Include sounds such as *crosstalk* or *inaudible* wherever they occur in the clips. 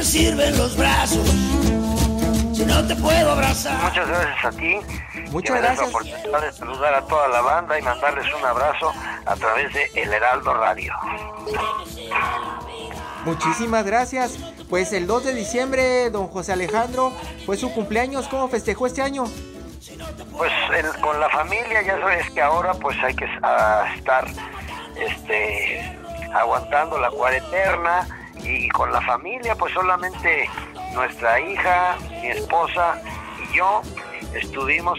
Me sirven los brazos si no te puedo abrazar? Muchas gracias a ti. Muchas que me des gracias. la oportunidad de saludar a toda la banda y mandarles un abrazo a través de El Heraldo Radio. Muchísimas gracias. Pues el 2 de diciembre, don José Alejandro, fue su cumpleaños. ¿Cómo festejó este año? Pues el- con la familia ya sabes que ahora pues hay que ah, estar este aguantando la cuarentena y con la familia pues solamente nuestra hija, mi esposa y yo estuvimos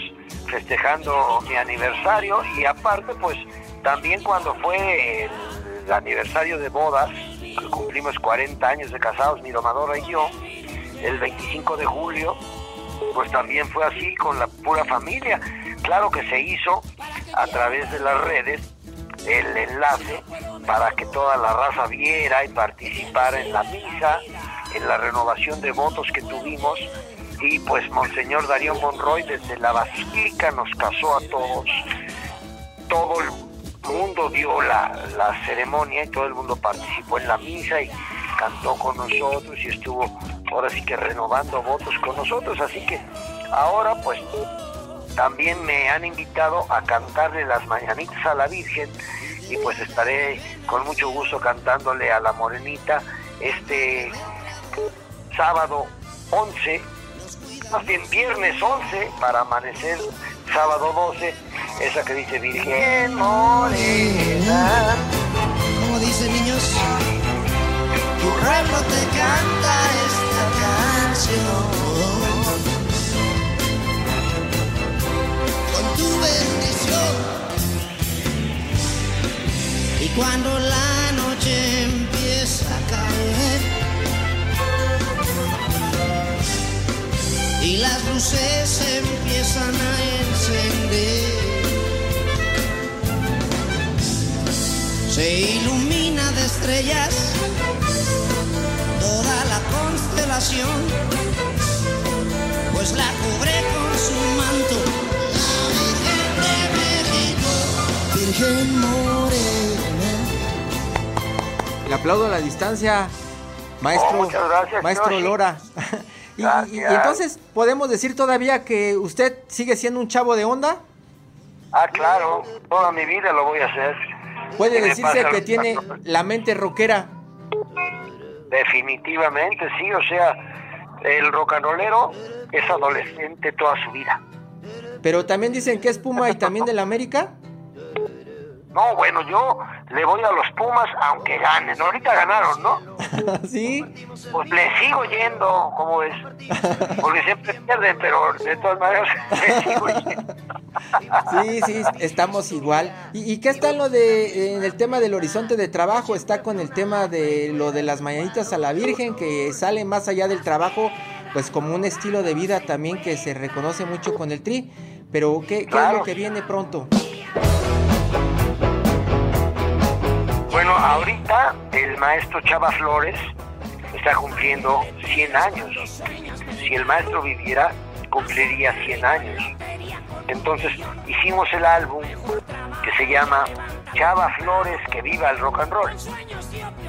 festejando mi aniversario y aparte pues también cuando fue el aniversario de bodas, cumplimos 40 años de casados, mi domadora y yo, el 25 de julio, pues también fue así con la pura familia. Claro que se hizo a través de las redes el enlace para que toda la raza viera y participara en la misa, en la renovación de votos que tuvimos y pues Monseñor Darío Monroy desde la Basílica nos casó a todos. Todo el mundo vio la, la ceremonia y todo el mundo participó en la misa y cantó con nosotros y estuvo ahora sí que renovando votos con nosotros. Así que ahora pues también me han invitado a cantarle las mañanitas a la Virgen y pues estaré con mucho gusto cantándole a la Morenita este sábado 11, más bien viernes 11 para amanecer sábado 12, esa que dice Virgen Morena. Como dicen niños, tu pueblo te canta esta canción. Estrellas toda la constelación, pues la cubre con su manto la Virgen de México, Virgen Morena. Le aplaudo a la distancia, maestro, Oh, muchas gracias, maestro Yoshi. Lora. *laughs* y, y- entonces, ¿podemos decir todavía que usted sigue siendo un chavo de onda? Ah, claro, toda mi vida lo voy a hacer. Puede ¿Qué me decirse que tiene la mente rockera. Definitivamente, sí, o sea, el rollero es adolescente toda su vida. Pero también dicen que es Puma y también del América. No, bueno, yo le voy a los Pumas aunque ganen. Ahorita ganaron, ¿no? *laughs* ¿Sí? Pues le sigo yendo, como es. *laughs* Porque siempre pierden, pero de todas maneras *laughs* le sigo yendo. Sí, sí, estamos igual. ¿Y, y qué está lo de en el tema del horizonte de trabajo? Está con el tema de lo de las mañanitas a la Virgen, que sale más allá del trabajo, pues como un estilo de vida también que se reconoce mucho con el tri. Pero ¿qué, qué es lo que viene pronto? Bueno, ahorita el maestro Chava Flores está cumpliendo 100 años. Si el maestro viviera, cumpliría 100 años. Entonces hicimos el álbum que se llama Chava Flores, que viva el rock and roll.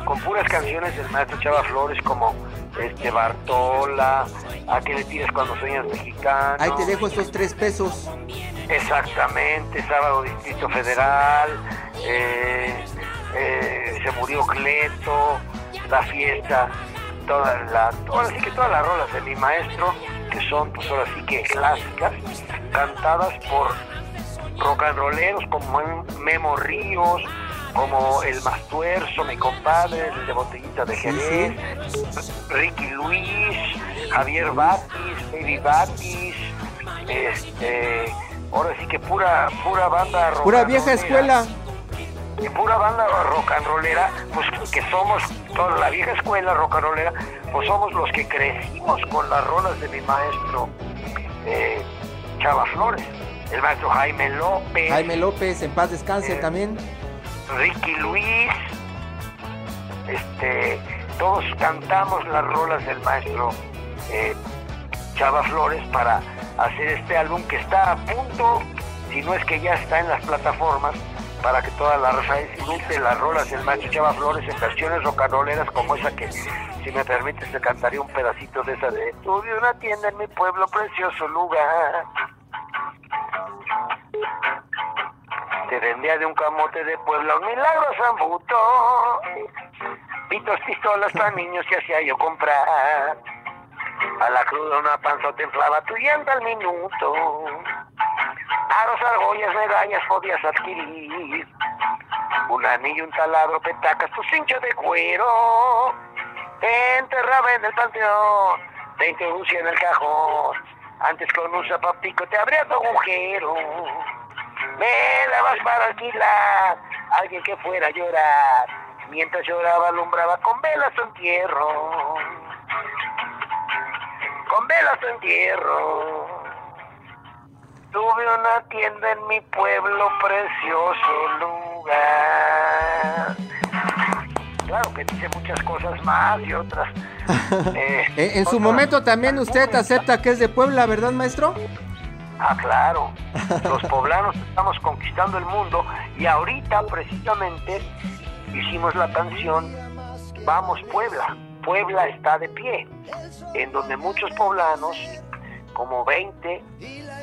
Con puras canciones del maestro Chava Flores como este Bartola, A que le tires cuando sueñas mexicano. Ahí te dejo estos tres pesos. Exactamente, Sábado Distrito Federal, eh, eh, se murió Cleto, la fiesta, toda la, ahora sí que todas las rolas de mi maestro, que son pues ahora sí que clásicas, cantadas por rock and rolleros como Memo Ríos, como El Mastuerzo, mi compadre, el de Botellita de Jerez, Ricky Luis, Javier Batis, Baby Batis, este, ahora sí que pura, pura banda rock Pura vieja escuela. Y pura banda rock and rollera, pues que somos toda la vieja escuela rollera, pues somos los que crecimos con las rolas de mi maestro eh, Chava Flores, el maestro Jaime López, Jaime López, en paz descanse Eh. también. Ricky Luis, este, todos cantamos las rolas del maestro eh, Chava Flores para hacer este álbum que está a punto, si no es que ya está en las plataformas, para que toda la raza disfrute las rolas del maestro Chava Flores en versiones rocaroleras como esa que, si me permites, te cantaría un pedacito de esa de Tuve una tienda en mi pueblo, precioso lugar. Te vendía de un camote de Puebla un milagro Zambuto. Pitos, pistolas para niños que hacía yo comprar. A la cruda una panza te inflaba tu llanta al minuto. Aros, argollas, medallas podías adquirir. Un anillo, un taladro, petacas, tu cincho de cuero. Te enterraba en el panteón, te introducía en el cajón. Antes con un zapapico te abría tu agujero. Me dabas para alquilar alguien que fuera a llorar. Mientras lloraba alumbraba con velas su entierro. Con velas su entierro. Tuve una tienda en mi pueblo, precioso lugar. Claro que dice muchas cosas más y otras. *laughs* eh, Eh, en su otras- momento también usted acepta que es de Puebla, ¿verdad, maestro? Ah, claro. Los *laughs* poblanos estamos conquistando el mundo y ahorita precisamente hicimos la canción Vamos Puebla. Puebla está de pie, en donde muchos poblanos, como 20,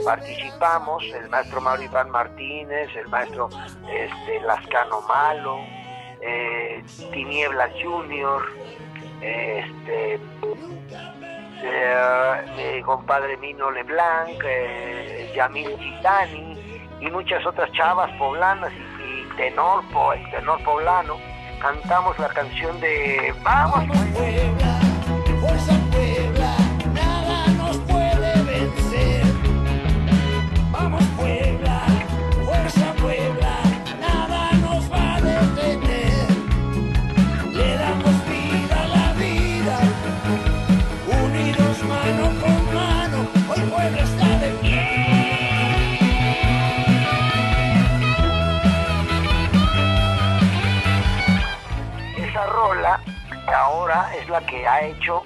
participamos, el maestro Mario Iván Martínez, el maestro este, Lascano Malo, eh, Tinieblas Junior, este, eh, mi compadre Mino Leblanc, eh, Yamil Gitani y muchas otras chavas poblanas y, y tenor, po- el tenor poblano. Cantamos la canción de Vamos Puebla, fuerza Puebla, ahora es la que ha hecho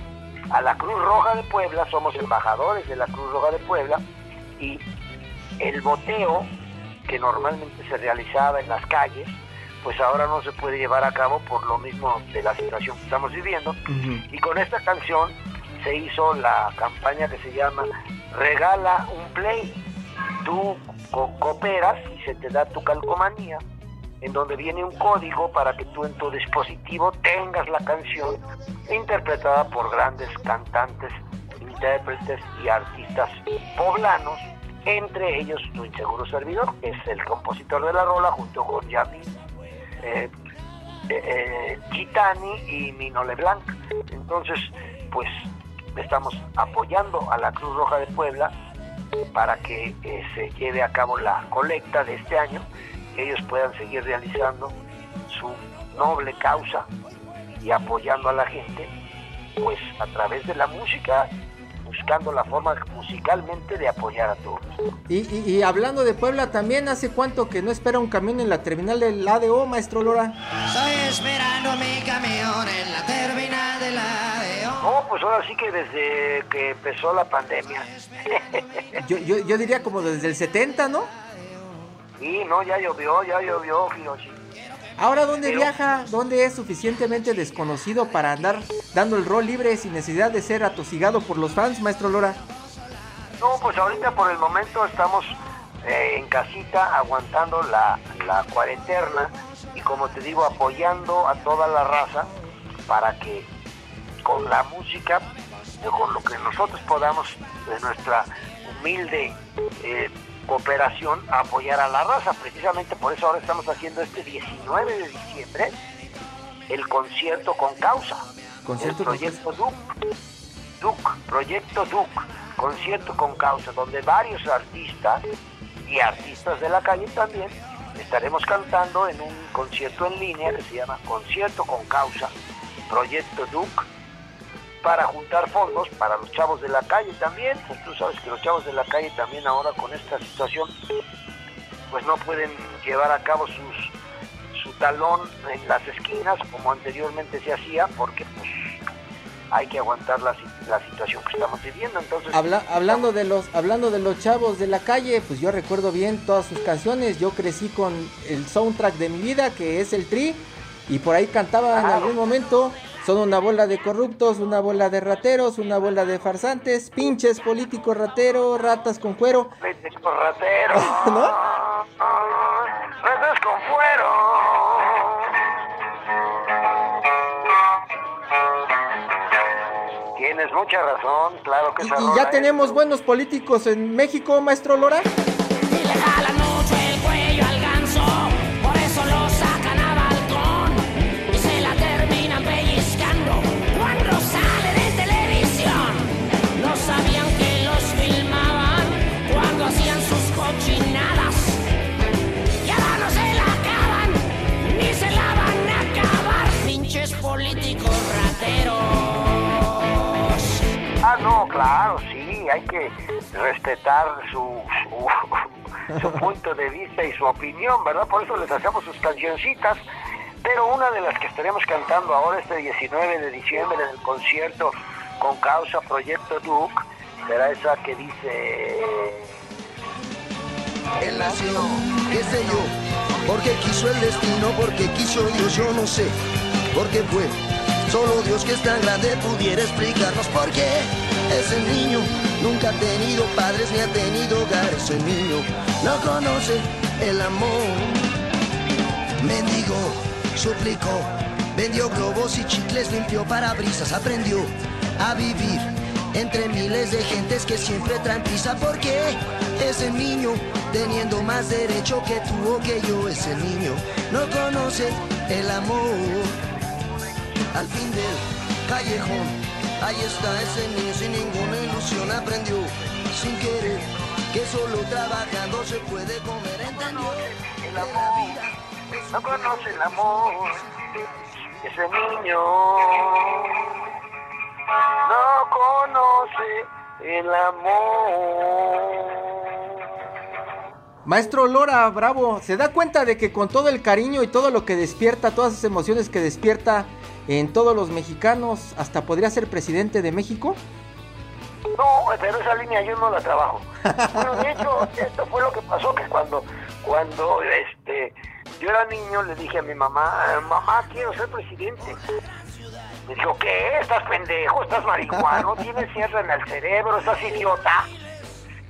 a la Cruz Roja de Puebla, somos embajadores de la Cruz Roja de Puebla y el boteo que normalmente se realizaba en las calles, pues ahora no se puede llevar a cabo por lo mismo de la situación que estamos viviendo. Y con esta canción se hizo la campaña que se llama Regala un Play. Tú co- cooperas y se te da tu calcomanía, en donde viene un código para que tú en tu dispositivo tengas la canción interpretada por grandes cantantes, intérpretes y artistas poblanos, entre ellos tu inseguro servidor, que es el compositor de la rola, junto con Yami eh, eh, eh, Gitani y Mino Leblanc. Entonces, pues estamos apoyando a la Cruz Roja de Puebla para que eh, se lleve a cabo la colecta de este año, que ellos puedan seguir realizando su noble causa y apoyando a la gente, pues a través de la música, buscando la forma musicalmente de apoyar a todos. Y, y- y hablando de Puebla también, ¿hace cuánto que no espera un camión en la terminal del ADO, maestro Lora? Estoy esperando mi camión en la terminal de la ADO. No, pues ahora sí que desde que empezó la pandemia. *laughs* Yo, yo, yo diría como desde el 70, ¿no? Y no, ya llovió, ya llovió, Hiroshi. Ahora, ¿dónde Pero- viaja? ¿Dónde es suficientemente desconocido para andar dando el rol libre sin necesidad de ser atosigado por los fans, maestro Lora? No, pues ahorita por el momento estamos eh, en casita aguantando la, la cuarentena y como te digo, apoyando a toda la raza para que con la música, con lo que nosotros podamos de nuestra humilde eh, cooperación, apoyar a la raza. Precisamente por eso ahora estamos haciendo este 19 de diciembre el concierto con causa. Concierto el con proyecto DUC. DUC, proyecto DUC, concierto con causa, donde varios artistas y artistas de la calle también, estaremos cantando en un concierto en línea que se llama Concierto con Causa, Proyecto Duke, para juntar fondos para los chavos de la calle también, pues tú sabes que los chavos de la calle también ahora con esta situación pues no pueden llevar a cabo sus, su talón en las esquinas como anteriormente se hacía porque pues hay que aguantar la, la situación que estamos viviendo. Entonces hablando de los hablando de los chavos de la calle pues yo recuerdo bien todas sus canciones. Yo crecí con el soundtrack de mi vida que es el tri y por ahí cantaba en algún momento son una bola de corruptos, una bola de rateros, una bola de farsantes, pinches políticos rateros, ratas con cuero. Políticos rateros. *laughs* ¿No? Ratas con cuero. Tienes mucha razón, claro que Y, y ya tenemos buenos políticos en México, maestro Lora. Claro, sí, hay que respetar su, *laughs* su, punto de vista y su opinión, ¿verdad? Por eso les hacemos sus cancioncitas. Pero una de las que estaremos cantando ahora este 19 de diciembre en el concierto con causa Proyecto Duke será esa que dice... Él nació, qué sé yo, porque quiso el destino, porque quiso Dios, yo no sé, porque fue solo Dios que es tan grande pudiera explicarnos por qué. Ese niño nunca ha tenido padres ni ha tenido hogar. Ese niño no conoce el amor. Mendigo, suplicó, vendió globos y chicles, limpió parabrisas, aprendió a vivir entre miles de gentes que siempre traen prisa. Porque ese niño, teniendo más derecho que tú o que yo, ese niño no conoce el amor. Al fin del callejón Ahí está ese niño sin ninguna ilusión aprendió sin querer que solo trabajando se puede comer. Entendió el amor, no conoce el amor. Ese niño no conoce el amor. Maestro Lora Bravo, ¿se da cuenta de que con todo el cariño y todo lo que despierta, todas esas emociones que despierta, en todos los mexicanos, hasta podría ser presidente de México? No, pero esa línea yo no la trabajo. Bueno, de hecho, *laughs* esto fue lo que pasó, que cuando, cuando este, yo era niño le dije a mi mamá, mamá, quiero ser presidente. Me dijo, ¿qué? ¿Estás pendejo? ¿Estás marihuano? ¿Tienes cierre en el cerebro? ¿Estás idiota?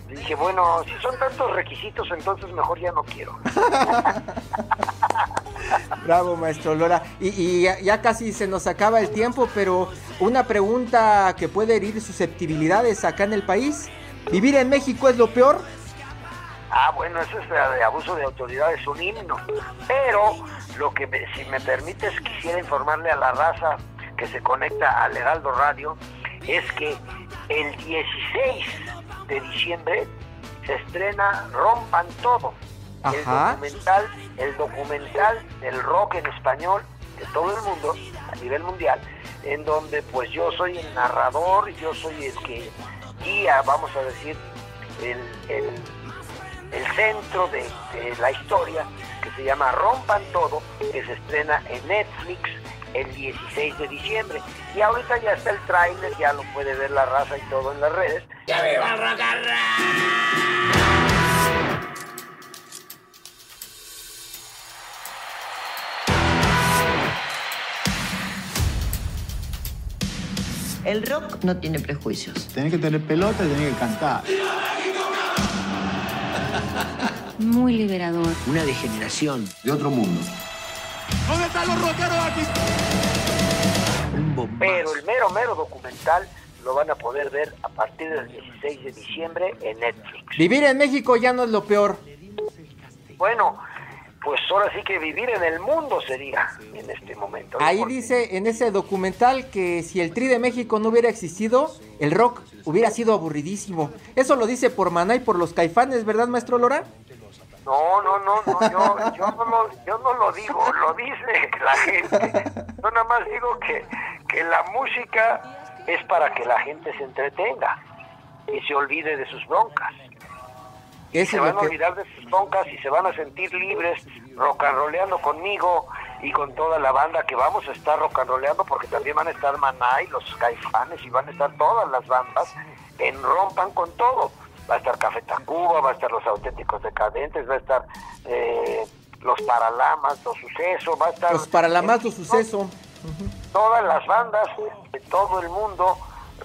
Dije, bueno, si son tantos requisitos, entonces mejor ya no quiero. *laughs* Bravo, maestro Lora. Y, ya, casi se nos acaba el tiempo, pero una pregunta que puede herir susceptibilidades acá en el país. ¿Vivir en México es lo peor? Ah, bueno, eso es de abuso de autoridad, es un himno. Pero lo que, si me permites, quisiera informarle a la raza que se conecta al Heraldo Radio, es que el 16 de diciembre se estrena Rompan Todo el documental, el documental del rock en español de todo el mundo, a nivel mundial, en donde pues yo soy el narrador, yo soy el que guía, vamos a decir, el, centro de, la historia, que se llama Rompan Todo, que se estrena en Netflix el 16 de diciembre. Y ahorita ya está el tráiler, ya lo puede ver la raza y todo en las redes. ¡Ya veo! El rock no tiene prejuicios. Tenés que tener pelota y tenés que cantar. Muy liberador. Una degeneración. De otro mundo. ¿Dónde están los rockeros aquí? Pero el mero, mero documental lo van a poder ver a partir del 16 de diciembre en Netflix. Vivir en México ya no es lo peor. Bueno, pues ahora sí que vivir en el mundo sería en este momento. Ahí dice en ese documental que si el Tri de México no hubiera existido, el rock hubiera sido aburridísimo. Eso lo dice por Maná y por los caifanes, ¿verdad, maestro Lora? No, no, no, no yo, yo, no lo, yo no lo digo, lo dice la gente. Yo nada más digo que, que la música es para que la gente se entretenga y se olvide de sus broncas. Se van a olvidar de sus broncas y se van a sentir libres rock and rollando conmigo y con toda la banda que vamos a estar rock and rollando porque también van a estar Maná y los Caifanes y van a estar todas las bandas en Rompan con todo. Va a estar Café Tacuba, va a estar Los Auténticos Decadentes, va a estar eh, Los Paralamas, Los Sucesos, va a estar... Los Paralamas, los suceso. Todas las bandas de todo el mundo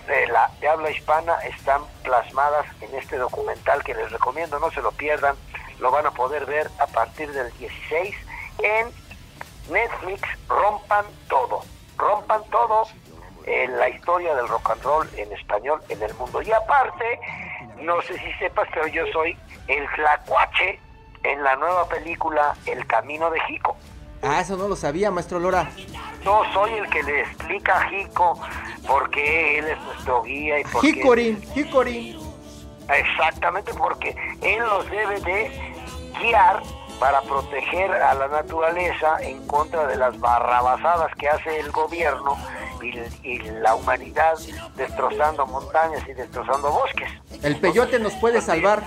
de la de habla hispana están plasmadas en este documental que les recomiendo, no se lo pierdan, lo van a poder ver a partir del 16 en Netflix, rompan todo, rompan todo en la historia del rock and roll en español en el mundo. Y aparte, no sé si sepas, pero yo soy el tlacuache en la nueva película El Camino de Jico. Ah, eso no lo sabía, maestro Lora. Yo soy el que le explica a Jico por qué él es nuestro guía y por qué... Hickory, Hickory. Exactamente, porque él nos debe de guiar para proteger a la naturaleza en contra de las barrabasadas que hace el gobierno y, y la humanidad destrozando montañas y destrozando bosques. El peyote nos puede salvar.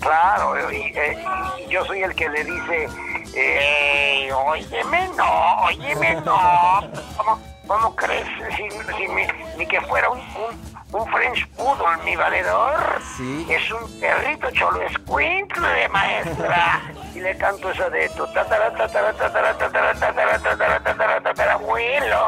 Claro, y, eh, y yo soy el que le dice, eh, óyeme no, óyeme no, *laughs* ¿cómo, cómo crees? Si, si mi- ni que fuera un, un, un French Poodle, mi valedor. Sí. Es un perrito cholo escuincle, maestra. Y le canto esa de tu tatara, tatara, tatara, tatara, tatara, tatara, tatara, tatara, abuelo.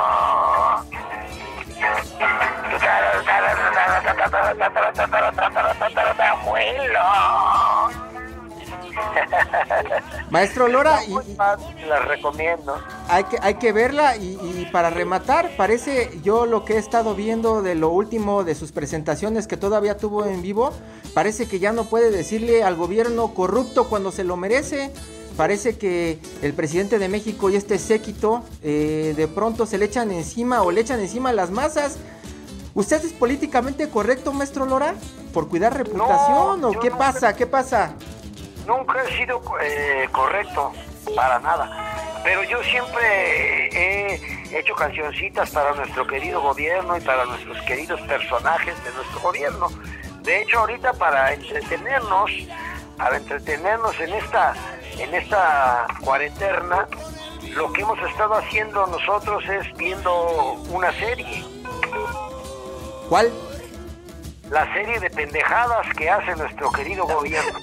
Maestro Lora, y, Muy y las recomiendo. hay, que, hay que verla. Y, y para rematar, parece yo lo que he estado viendo de lo último de sus presentaciones que todavía tuvo en vivo. Parece que ya no puede decirle al gobierno corrupto cuando se lo merece. Parece que el presidente de México y este séquito eh, de pronto se le echan encima o le echan encima a las masas. ¿Usted es políticamente correcto, maestro Lora? ¿Por cuidar reputación o qué no pasa? ¿Qué pasa? Nunca he sido eh, correcto, para nada. Pero yo siempre he hecho cancioncitas para nuestro querido gobierno y para nuestros queridos personajes de nuestro gobierno. De hecho, ahorita para entretenernos, para entretenernos en esta, en esta cuarentena, lo que hemos estado haciendo nosotros es viendo una serie. ¿Cuál? La serie de pendejadas que hace nuestro querido gobierno.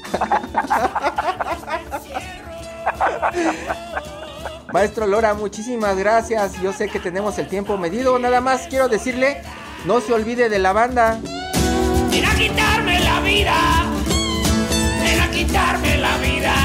Maestro Lora, muchísimas gracias. Yo sé que tenemos el tiempo medido. Nada más quiero decirle, no se olvide de la banda. Ven a quitarme la vida, ven a quitarme la vida